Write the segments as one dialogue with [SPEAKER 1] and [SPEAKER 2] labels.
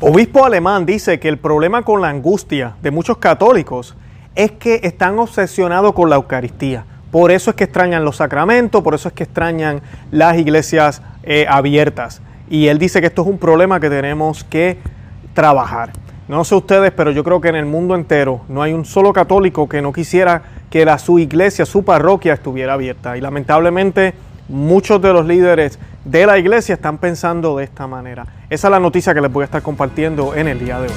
[SPEAKER 1] Obispo alemán dice que el problema con la angustia de muchos católicos es que están obsesionados con la Eucaristía. Por eso es que extrañan los sacramentos, por eso es que extrañan las iglesias eh, abiertas. Y él dice que esto es un problema que tenemos que trabajar. No sé ustedes, pero yo creo que en el mundo entero no hay un solo católico que no quisiera que la, su iglesia, su parroquia estuviera abierta. Y lamentablemente muchos de los líderes de la iglesia están pensando de esta manera. Esa es la noticia que les voy a estar compartiendo en el día de hoy.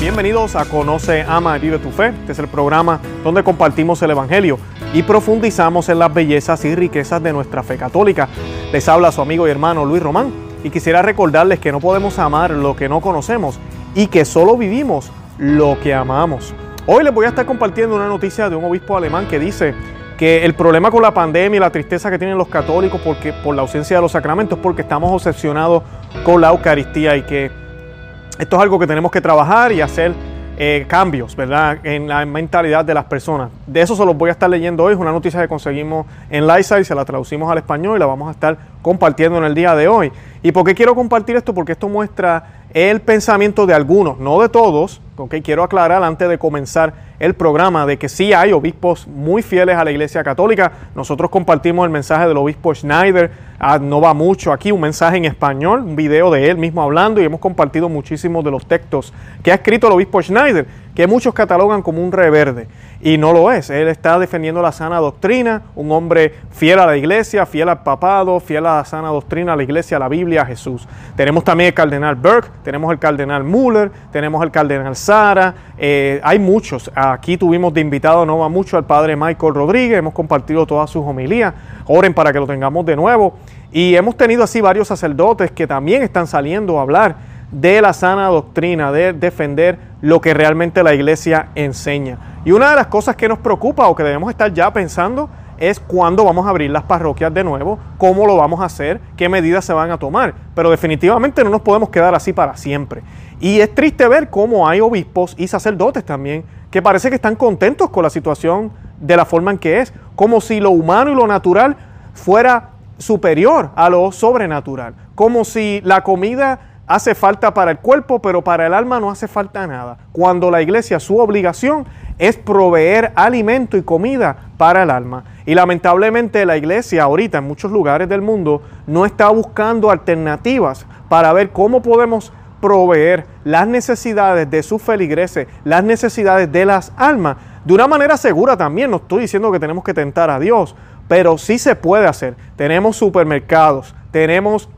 [SPEAKER 1] Bienvenidos a Conoce, Ama y Vive tu Fe. Este es el programa donde compartimos el Evangelio y profundizamos en las bellezas y riquezas de nuestra fe católica. Les habla su amigo y hermano Luis Román y quisiera recordarles que no podemos amar lo que no conocemos y que solo vivimos lo que amamos. Hoy les voy a estar compartiendo una noticia de un obispo alemán que dice que el problema con la pandemia y la tristeza que tienen los católicos porque, por la ausencia de los sacramentos es porque estamos obsesionados con la Eucaristía y que esto es algo que tenemos que trabajar y hacer eh, cambios, ¿verdad? En la mentalidad de las personas. De eso se los voy a estar leyendo hoy. Es una noticia que conseguimos en Liza y se la traducimos al español y la vamos a estar compartiendo en el día de hoy. ¿Y por qué quiero compartir esto? Porque esto muestra el pensamiento de algunos, no de todos, ¿ok? Quiero aclarar antes de comenzar el programa de que sí hay obispos muy fieles a la Iglesia Católica. Nosotros compartimos el mensaje del obispo Schneider, ah, no va mucho aquí, un mensaje en español, un video de él mismo hablando y hemos compartido muchísimos de los textos que ha escrito el obispo Schneider, que muchos catalogan como un reverde y no lo es. Él está defendiendo la sana doctrina, un hombre fiel a la iglesia, fiel al papado, fiel a la sana doctrina, a la iglesia, a la Biblia, a Jesús. Tenemos también el cardenal Burke, tenemos el cardenal Muller, tenemos el cardenal Sara, eh, hay muchos. Aquí tuvimos de invitado no va mucho al padre Michael Rodríguez, hemos compartido todas sus homilías. Oren para que lo tengamos de nuevo. Y hemos tenido así varios sacerdotes que también están saliendo a hablar de la sana doctrina, de defender lo que realmente la iglesia enseña. Y una de las cosas que nos preocupa o que debemos estar ya pensando es cuándo vamos a abrir las parroquias de nuevo, cómo lo vamos a hacer, qué medidas se van a tomar. Pero definitivamente no nos podemos quedar así para siempre. Y es triste ver cómo hay obispos y sacerdotes también que parece que están contentos con la situación de la forma en que es, como si lo humano y lo natural fuera superior a lo sobrenatural, como si la comida hace falta para el cuerpo, pero para el alma no hace falta nada. Cuando la iglesia, su obligación es proveer alimento y comida para el alma. Y lamentablemente la iglesia ahorita en muchos lugares del mundo no está buscando alternativas para ver cómo podemos proveer las necesidades de sus feligreses, las necesidades de las almas, de una manera segura también. No estoy diciendo que tenemos que tentar a Dios, pero sí se puede hacer. Tenemos supermercados, tenemos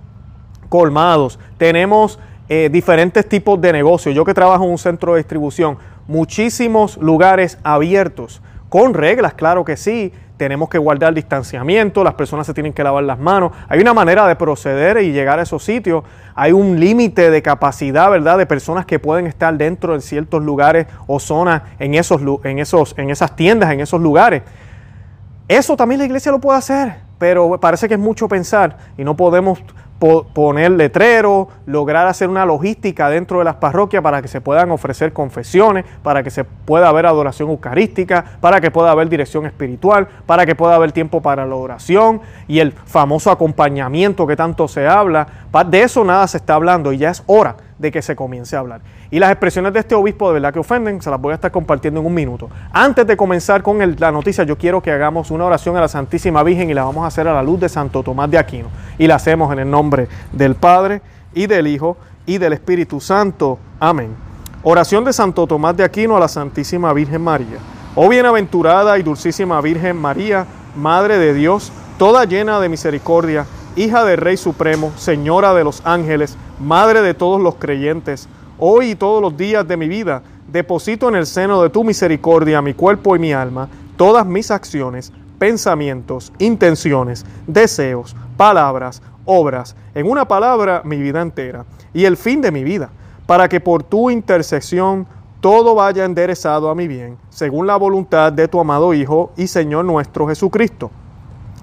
[SPEAKER 1] colmados, tenemos eh, diferentes tipos de negocios. Yo que trabajo en un centro de distribución, muchísimos lugares abiertos, con reglas, claro que sí. Tenemos que guardar distanciamiento, las personas se tienen que lavar las manos. Hay una manera de proceder y llegar a esos sitios. Hay un límite de capacidad, ¿verdad?, de personas que pueden estar dentro de ciertos lugares o zonas en, esos, en, esos, en esas tiendas, en esos lugares. Eso también la iglesia lo puede hacer, pero parece que es mucho pensar y no podemos poner letreros, lograr hacer una logística dentro de las parroquias para que se puedan ofrecer confesiones, para que se pueda haber adoración eucarística, para que pueda haber dirección espiritual, para que pueda haber tiempo para la oración y el famoso acompañamiento que tanto se habla. De eso nada se está hablando y ya es hora de que se comience a hablar. Y las expresiones de este obispo de verdad que ofenden, se las voy a estar compartiendo en un minuto. Antes de comenzar con la noticia, yo quiero que hagamos una oración a la Santísima Virgen y la vamos a hacer a la luz de Santo Tomás de Aquino. Y la hacemos en el nombre del Padre y del Hijo y del Espíritu Santo. Amén. Oración de Santo Tomás de Aquino a la Santísima Virgen María. Oh bienaventurada y dulcísima Virgen María, Madre de Dios, toda llena de misericordia, hija del Rey Supremo, Señora de los ángeles, Madre de todos los creyentes, hoy y todos los días de mi vida, deposito en el seno de tu misericordia mi cuerpo y mi alma, todas mis acciones, pensamientos, intenciones, deseos, palabras, obras, en una palabra mi vida entera y el fin de mi vida, para que por tu intercesión todo vaya enderezado a mi bien, según la voluntad de tu amado Hijo y Señor nuestro Jesucristo.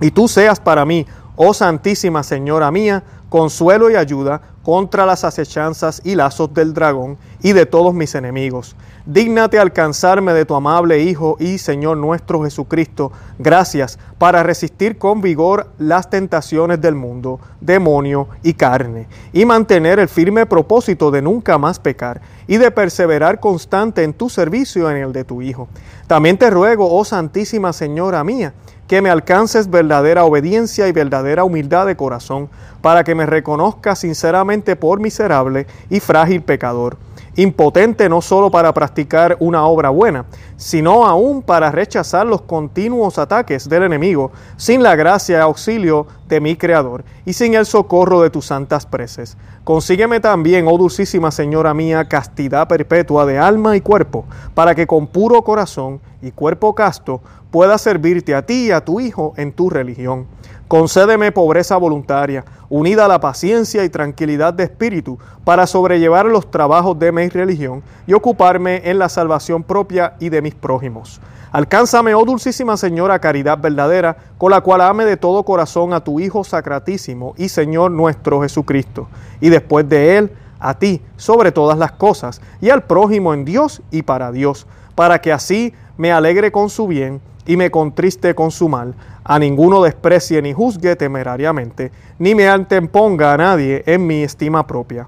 [SPEAKER 1] Y tú seas para mí, oh Santísima Señora mía, consuelo y ayuda contra las acechanzas y lazos del dragón y de todos mis enemigos. Dígnate alcanzarme de tu amable Hijo y Señor nuestro Jesucristo, gracias para resistir con vigor las tentaciones del mundo, demonio y carne, y mantener el firme propósito de nunca más pecar y de perseverar constante en tu servicio en el de tu Hijo. También te ruego, oh Santísima Señora mía, que me alcances verdadera obediencia y verdadera humildad de corazón, para que me reconozca sinceramente por miserable y frágil pecador, impotente no solo para practicar una obra buena, sino aún para rechazar los continuos ataques del enemigo, sin la gracia y auxilio de mi Creador, y sin el socorro de tus santas preces. Consígueme también, oh dulcísima Señora mía, castidad perpetua de alma y cuerpo, para que con puro corazón y cuerpo casto pueda servirte a ti y a tu Hijo en tu religión. Concédeme pobreza voluntaria, unida a la paciencia y tranquilidad de espíritu, para sobrellevar los trabajos de mi religión y ocuparme en la salvación propia y de mis prójimos. Alcánzame, oh dulcísima Señora, caridad verdadera, con la cual ame de todo corazón a tu Hijo Sacratísimo y Señor nuestro Jesucristo, y después de Él, a ti sobre todas las cosas, y al prójimo en Dios y para Dios, para que así me alegre con su bien y me contriste con su mal, a ninguno desprecie ni juzgue temerariamente, ni me anteponga a nadie en mi estima propia.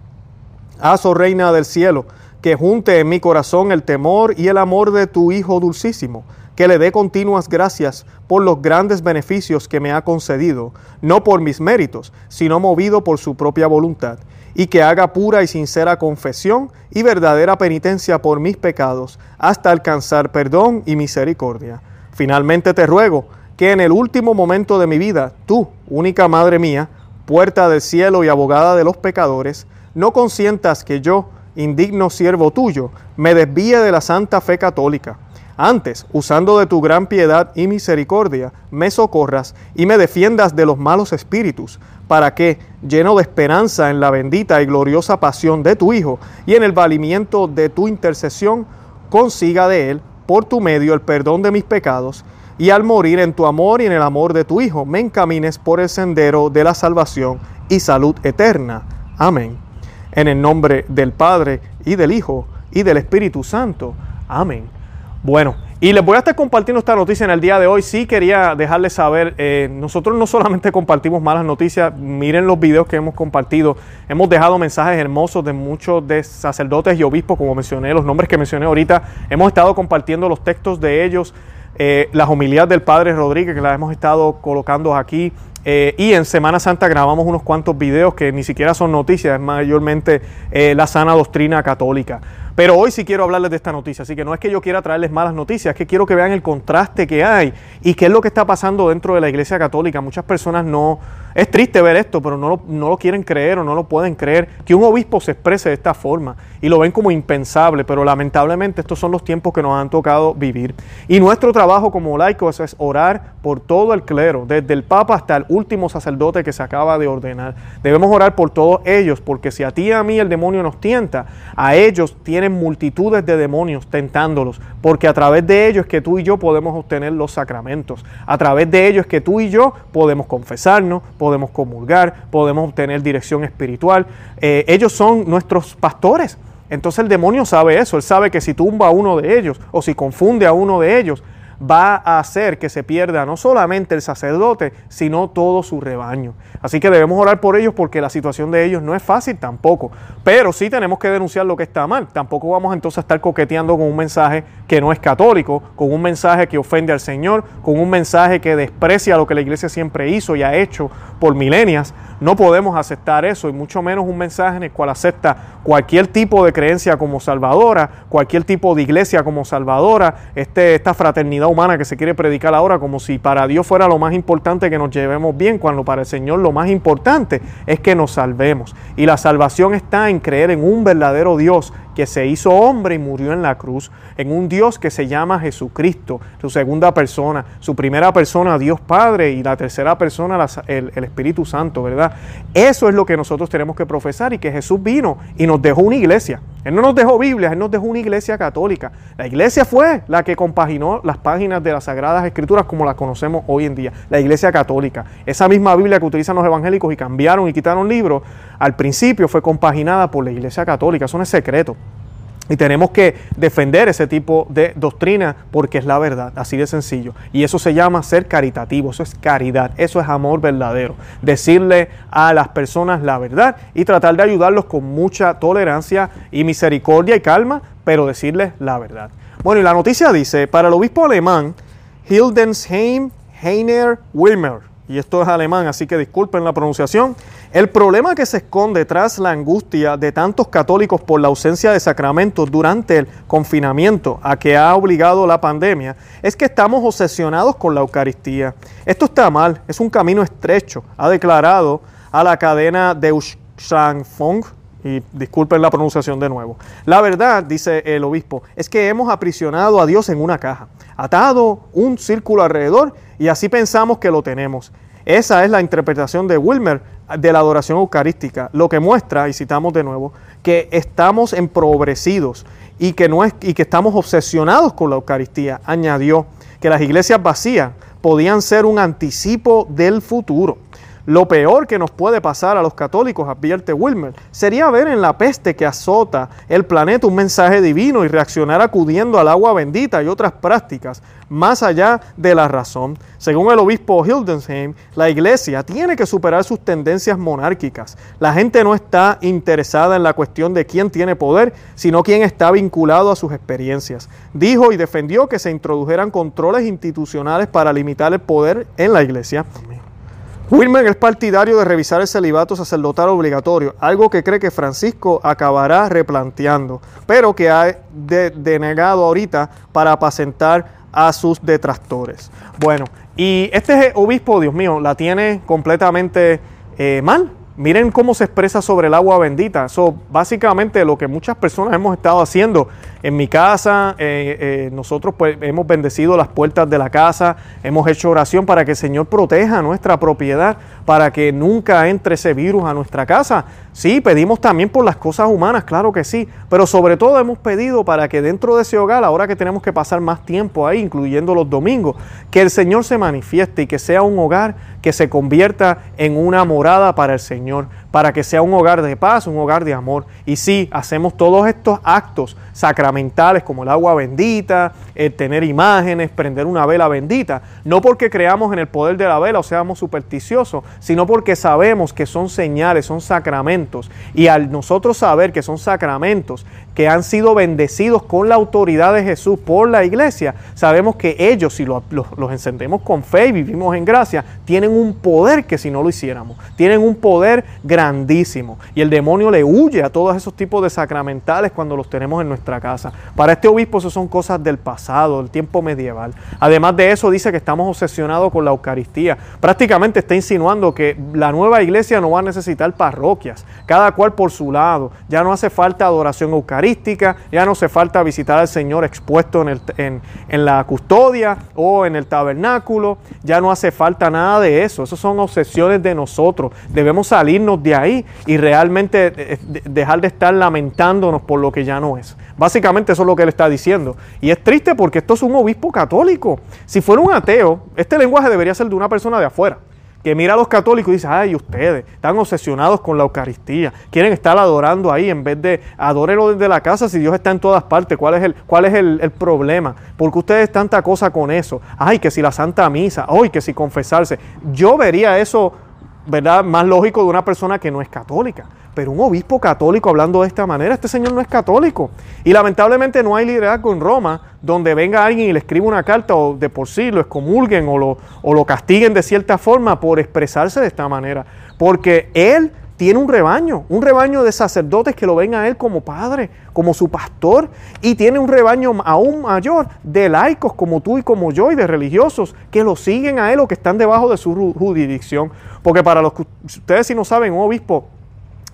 [SPEAKER 1] Haz, oh Reina del cielo, que junte en mi corazón el temor y el amor de tu Hijo dulcísimo, que le dé continuas gracias por los grandes beneficios que me ha concedido, no por mis méritos, sino movido por su propia voluntad, y que haga pura y sincera confesión y verdadera penitencia por mis pecados, hasta alcanzar perdón y misericordia. Finalmente te ruego que en el último momento de mi vida, tú, única Madre mía, puerta del cielo y abogada de los pecadores, no consientas que yo, indigno siervo tuyo, me desvíe de la santa fe católica. Antes, usando de tu gran piedad y misericordia, me socorras y me defiendas de los malos espíritus, para que, lleno de esperanza en la bendita y gloriosa pasión de tu Hijo y en el valimiento de tu intercesión, consiga de Él, por tu medio, el perdón de mis pecados y al morir en tu amor y en el amor de tu Hijo, me encamines por el sendero de la salvación y salud eterna. Amén. En el nombre del Padre y del Hijo y del Espíritu Santo. Amén. Bueno, y les voy a estar compartiendo esta noticia en el día de hoy. Sí quería dejarles saber, eh, nosotros no solamente compartimos malas noticias, miren los videos que hemos compartido. Hemos dejado mensajes hermosos de muchos de sacerdotes y obispos, como mencioné, los nombres que mencioné ahorita. Hemos estado compartiendo los textos de ellos eh, las homilías del Padre Rodríguez, que las hemos estado colocando aquí. Eh, y en Semana Santa grabamos unos cuantos videos que ni siquiera son noticias, es mayormente la sana doctrina católica. Pero hoy sí quiero hablarles de esta noticia, así que no es que yo quiera traerles malas noticias, es que quiero que vean el contraste que hay y qué es lo que está pasando dentro de la Iglesia Católica. Muchas personas no, es triste ver esto, pero no lo, no lo quieren creer o no lo pueden creer, que un obispo se exprese de esta forma y lo ven como impensable, pero lamentablemente estos son los tiempos que nos han tocado vivir. Y nuestro trabajo como laicos es orar por todo el clero, desde el Papa hasta el último sacerdote que se acaba de ordenar. Debemos orar por todos ellos, porque si a ti y a mí el demonio nos tienta, a ellos tienen multitudes de demonios tentándolos, porque a través de ellos es que tú y yo podemos obtener los sacramentos, a través de ellos es que tú y yo podemos confesarnos, podemos comulgar, podemos obtener dirección espiritual. Eh, ellos son nuestros pastores. Entonces el demonio sabe eso, él sabe que si tumba a uno de ellos o si confunde a uno de ellos, va a hacer que se pierda no solamente el sacerdote, sino todo su rebaño. Así que debemos orar por ellos porque la situación de ellos no es fácil tampoco. Pero sí tenemos que denunciar lo que está mal. Tampoco vamos entonces a estar coqueteando con un mensaje que no es católico, con un mensaje que ofende al Señor, con un mensaje que desprecia lo que la iglesia siempre hizo y ha hecho por milenias. No podemos aceptar eso y mucho menos un mensaje en el cual acepta cualquier tipo de creencia como salvadora, cualquier tipo de iglesia como salvadora, este, esta fraternidad humana que se quiere predicar ahora como si para Dios fuera lo más importante que nos llevemos bien, cuando para el Señor lo más importante es que nos salvemos. Y la salvación está en creer en un verdadero Dios que se hizo hombre y murió en la cruz, en un Dios que se llama Jesucristo, su segunda persona, su primera persona Dios Padre y la tercera persona el, el, Espíritu Santo, ¿verdad? Eso es lo que nosotros tenemos que profesar y que Jesús vino y nos dejó una iglesia. Él no nos dejó Biblia, Él nos dejó una iglesia católica. La iglesia fue la que compaginó las páginas de las Sagradas Escrituras como las conocemos hoy en día, la iglesia católica. Esa misma Biblia que utilizan los evangélicos y cambiaron y quitaron libros, al principio fue compaginada por la iglesia católica, eso no es secreto. Y tenemos que defender ese tipo de doctrina porque es la verdad, así de sencillo. Y eso se llama ser caritativo, eso es caridad, eso es amor verdadero. Decirle a las personas la verdad y tratar de ayudarlos con mucha tolerancia y misericordia y calma, pero decirles la verdad. Bueno, y la noticia dice, para el obispo alemán, Hildensheim Heiner Wilmer, y esto es alemán, así que disculpen la pronunciación, el problema que se esconde tras la angustia de tantos católicos por la ausencia de sacramentos durante el confinamiento a que ha obligado la pandemia es que estamos obsesionados con la Eucaristía. Esto está mal, es un camino estrecho, ha declarado a la cadena de Fong, y disculpen la pronunciación de nuevo. La verdad, dice el obispo, es que hemos aprisionado a Dios en una caja, atado un círculo alrededor y así pensamos que lo tenemos. Esa es la interpretación de Wilmer de la adoración eucarística, lo que muestra, y citamos de nuevo, que estamos empobrecidos y que, no es, y que estamos obsesionados con la Eucaristía. Añadió que las iglesias vacías podían ser un anticipo del futuro. Lo peor que nos puede pasar a los católicos, advierte Wilmer, sería ver en la peste que azota el planeta un mensaje divino y reaccionar acudiendo al agua bendita y otras prácticas más allá de la razón. Según el obispo Hildensheim, la iglesia tiene que superar sus tendencias monárquicas. La gente no está interesada en la cuestión de quién tiene poder, sino quién está vinculado a sus experiencias. Dijo y defendió que se introdujeran controles institucionales para limitar el poder en la iglesia. Wilmer es partidario de revisar el celibato sacerdotal obligatorio, algo que cree que Francisco acabará replanteando, pero que ha denegado ahorita para apacentar a sus detractores. Bueno, y este obispo, Dios mío, la tiene completamente eh, mal. Miren cómo se expresa sobre el agua bendita. Eso básicamente lo que muchas personas hemos estado haciendo en mi casa, eh, eh, nosotros pues hemos bendecido las puertas de la casa, hemos hecho oración para que el Señor proteja nuestra propiedad, para que nunca entre ese virus a nuestra casa. Sí, pedimos también por las cosas humanas, claro que sí, pero sobre todo hemos pedido para que dentro de ese hogar, ahora que tenemos que pasar más tiempo ahí, incluyendo los domingos, que el Señor se manifieste y que sea un hogar que se convierta en una morada para el Señor para que sea un hogar de paz, un hogar de amor. Y sí, hacemos todos estos actos sacramentales como el agua bendita, el tener imágenes, prender una vela bendita, no porque creamos en el poder de la vela o seamos supersticiosos, sino porque sabemos que son señales, son sacramentos. Y al nosotros saber que son sacramentos, que han sido bendecidos con la autoridad de Jesús por la iglesia, sabemos que ellos, si los, encendemos con fe y vivimos en gracia, tienen un poder que si no lo hiciéramos, tienen un poder grandísimo. Y el demonio le huye a todos esos tipos de sacramentales cuando los tenemos en nuestra casa. Para este obispo eso son cosas del pasado, del tiempo medieval. Además de eso dice que estamos obsesionados con la Eucaristía. Prácticamente está insinuando que la nueva iglesia no va a necesitar parroquias, cada cual por su lado. Ya no hace falta adoración eucarística ya no hace falta visitar al Señor expuesto en, en, la custodia o en el tabernáculo, ya no hace falta nada de eso, esas son obsesiones de nosotros, debemos salirnos de ahí y realmente eh, dejar de estar lamentándonos por lo que ya no es. Básicamente eso es lo que él está diciendo. Y es triste porque esto es un obispo católico. Si fuera un ateo, este lenguaje debería ser de una persona de afuera que mira a los católicos y dice, ay, ustedes están obsesionados con la Eucaristía, quieren estar adorando ahí en vez de adórelo desde la casa si Dios está en todas partes. ¿Cuál es el, cuál es el, problema? Porque ustedes tanta cosa con eso. Ay, que si la Santa Misa, ay, que si confesarse. Yo vería eso, ¿verdad? Más lógico de una persona que no es católica. Pero un obispo católico hablando de esta manera, este señor no es católico. Y lamentablemente no hay liderazgo en Roma donde venga alguien y le escriba una carta o de por sí lo excomulguen o lo, o lo castiguen de cierta forma por expresarse de esta manera. Porque él tiene un rebaño, un rebaño de sacerdotes que lo ven a él como padre, como su pastor, y tiene un rebaño aún mayor de laicos como tú y como yo y de religiosos que lo siguen a él o que están debajo de su jurisdicción. Porque para los que ustedes si no saben, un obispo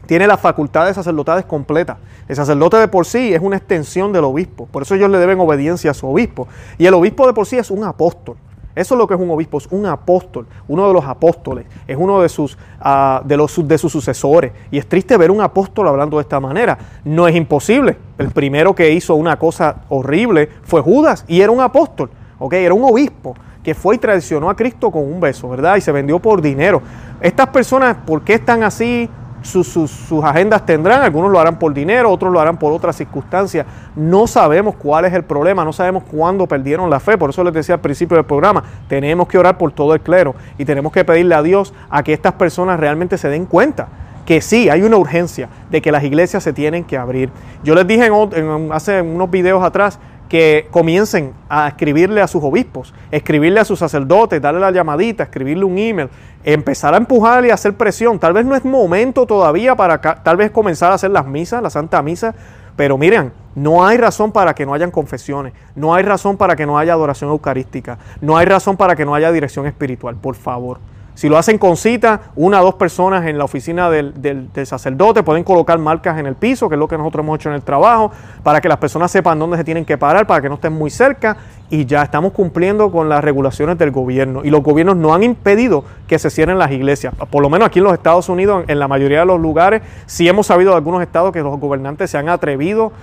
[SPEAKER 1] tiene las facultades sacerdotales completas. El sacerdote de por sí es una extensión del obispo, por eso ellos le deben obediencia a su obispo. Y el obispo de por sí es un apóstol. Eso es lo que es un obispo, es un apóstol, uno de los apóstoles, es uno de sus, uh, de los, de sus sucesores. Y es triste ver un apóstol hablando de esta manera. No es imposible. El primero que hizo una cosa horrible fue Judas y era un apóstol, ¿ok? Era un obispo que fue y traicionó a Cristo con un beso, ¿verdad? Y se vendió por dinero. Estas personas, ¿por qué están así? Sus, agendas tendrán, algunos lo harán por dinero, otros lo harán por otras circunstancias. No sabemos cuál es el problema, no sabemos cuándo perdieron la fe. Por eso les decía al principio del programa, tenemos que orar por todo el clero y tenemos que pedirle a Dios a que estas personas realmente se den cuenta que sí, hay una urgencia de que las iglesias se tienen que abrir. Yo les dije en, hace unos videos atrás que comiencen a escribirle a sus obispos, escribirle a sus sacerdotes, darle la llamadita, escribirle un email, empezar a empujar y hacer presión. Tal vez no es momento todavía para tal vez comenzar a hacer las misas, la Santa Misa, pero miren, no hay razón para que no hayan confesiones, no hay razón para que no haya adoración eucarística, no hay razón para que no haya dirección espiritual, por favor. Si lo hacen con cita, una o dos personas en la oficina del, sacerdote pueden colocar marcas en el piso, que es lo que nosotros hemos hecho en el trabajo, para que las personas sepan dónde se tienen que parar, para que no estén muy cerca. Y ya estamos cumpliendo con las regulaciones del gobierno. Y los gobiernos no han impedido que se cierren las iglesias. Por lo menos aquí en los Estados Unidos, en la mayoría de los lugares, sí hemos sabido de algunos estados que los gobernantes se han atrevido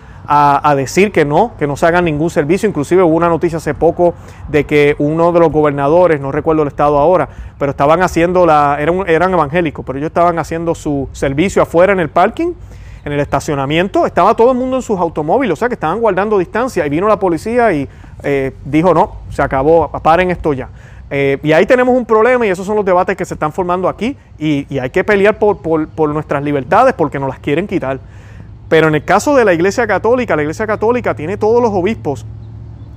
[SPEAKER 1] decir que no, que no se haga ningún servicio. Inclusive hubo una noticia hace poco de que uno de los gobernadores, no recuerdo el estado ahora, pero estaban haciendo la, eran, eran evangélicos, pero ellos estaban haciendo su servicio afuera en el parking, en el estacionamiento, estaba todo el mundo en sus automóviles, o sea que estaban guardando distancia y vino la policía y eh, dijo no, se acabó, paren esto ya. Eh, y ahí tenemos un problema y esos son los debates que se están formando aquí y, hay que pelear por, por nuestras libertades porque nos las quieren quitar. Pero en el caso de la Iglesia Católica, la Iglesia Católica tiene todos los obispos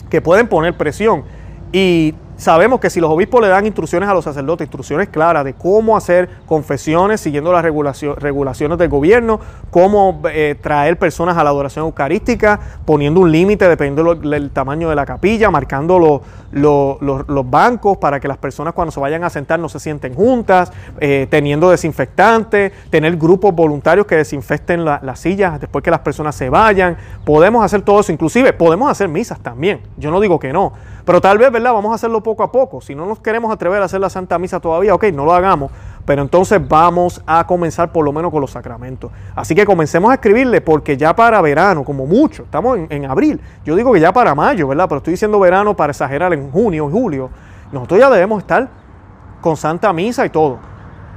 [SPEAKER 1] que pueden poner presión. Y Sabemos que si los obispos le dan instrucciones a los sacerdotes, instrucciones claras de cómo hacer confesiones siguiendo las regulaciones del gobierno, cómo eh, traer personas a la adoración eucarística, poniendo un límite dependiendo del tamaño de la capilla, marcando los bancos para que las personas cuando se vayan a sentar no se sienten juntas, eh, teniendo desinfectantes, tener grupos voluntarios que desinfecten las sillas después que las personas se vayan. Podemos hacer todo eso, inclusive podemos hacer misas también. Yo no digo que no pero tal vez, ¿verdad? Vamos a hacerlo poco a poco. Si no nos queremos atrever a hacer la Santa Misa todavía, ok, no lo hagamos. Pero entonces vamos a comenzar por lo menos con los sacramentos. Así que comencemos a escribirle porque ya para verano, como mucho, estamos en, abril. Yo digo que ya para mayo, ¿verdad? Pero estoy diciendo verano para exagerar en junio, julio. Nosotros ya debemos estar con Santa Misa y todo.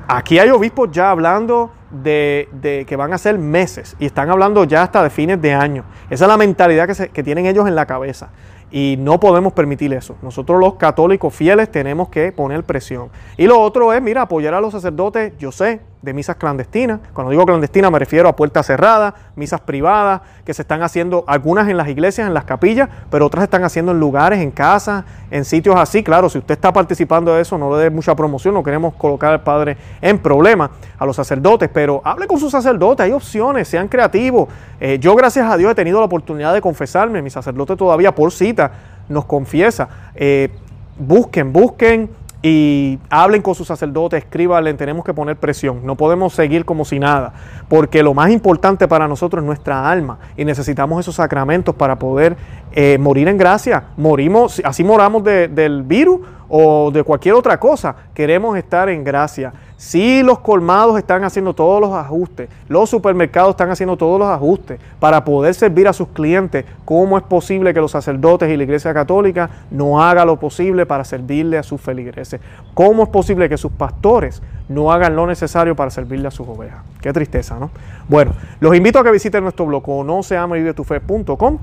[SPEAKER 1] Aquí hay obispos ya hablando de, que van a ser meses y están hablando ya hasta de fines de año. Esa es la mentalidad que, que tienen ellos en la cabeza. Y no podemos permitir eso. Nosotros los católicos fieles tenemos que poner presión. Y lo otro es, mira, apoyar a los sacerdotes, yo sé, de misas clandestinas. Cuando digo clandestina me refiero a puertas cerradas, misas privadas, que se están haciendo algunas en las iglesias, en las capillas, pero otras están haciendo en lugares, en casas, en sitios así. Claro, si usted está participando de eso, no le dé mucha promoción, no queremos colocar al Padre en problema, a los sacerdotes, pero hable con sus sacerdotes, hay opciones, sean creativos. Eh, yo, gracias a Dios, he tenido la oportunidad de confesarme, mi sacerdote todavía por cita nos confiesa. Eh, busquen, busquen y hablen con sus sacerdotes, escríbanle, tenemos que poner presión, no podemos seguir como si nada, porque lo más importante para nosotros es nuestra alma y necesitamos esos sacramentos para poder eh, morir en gracia. Morimos, así moramos del virus o de cualquier otra cosa, queremos estar en gracia. Si los colmados están haciendo todos los ajustes, los supermercados están haciendo todos los ajustes para poder servir a sus clientes, ¿cómo es posible que los sacerdotes y la Iglesia Católica no hagan lo posible para servirle a sus feligreses? ¿Cómo es posible que sus pastores no hagan lo necesario para servirle a sus ovejas? Qué tristeza, ¿no? Bueno, los invito a que visiten nuestro blog no se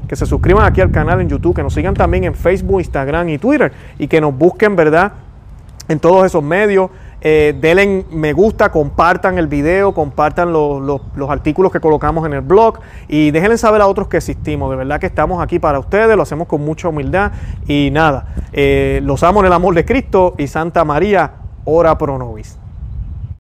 [SPEAKER 1] que se suscriban aquí al canal en YouTube, que nos sigan también en Facebook, Instagram y Twitter y que nos busquen, ¿verdad? En todos esos medios eh, denle me gusta, compartan el video, compartan los, artículos que colocamos en el blog y déjenle saber a otros que existimos. De verdad que estamos aquí para ustedes, lo hacemos con mucha humildad y nada, eh, los amo en el amor de Cristo y Santa María, ora pro nobis.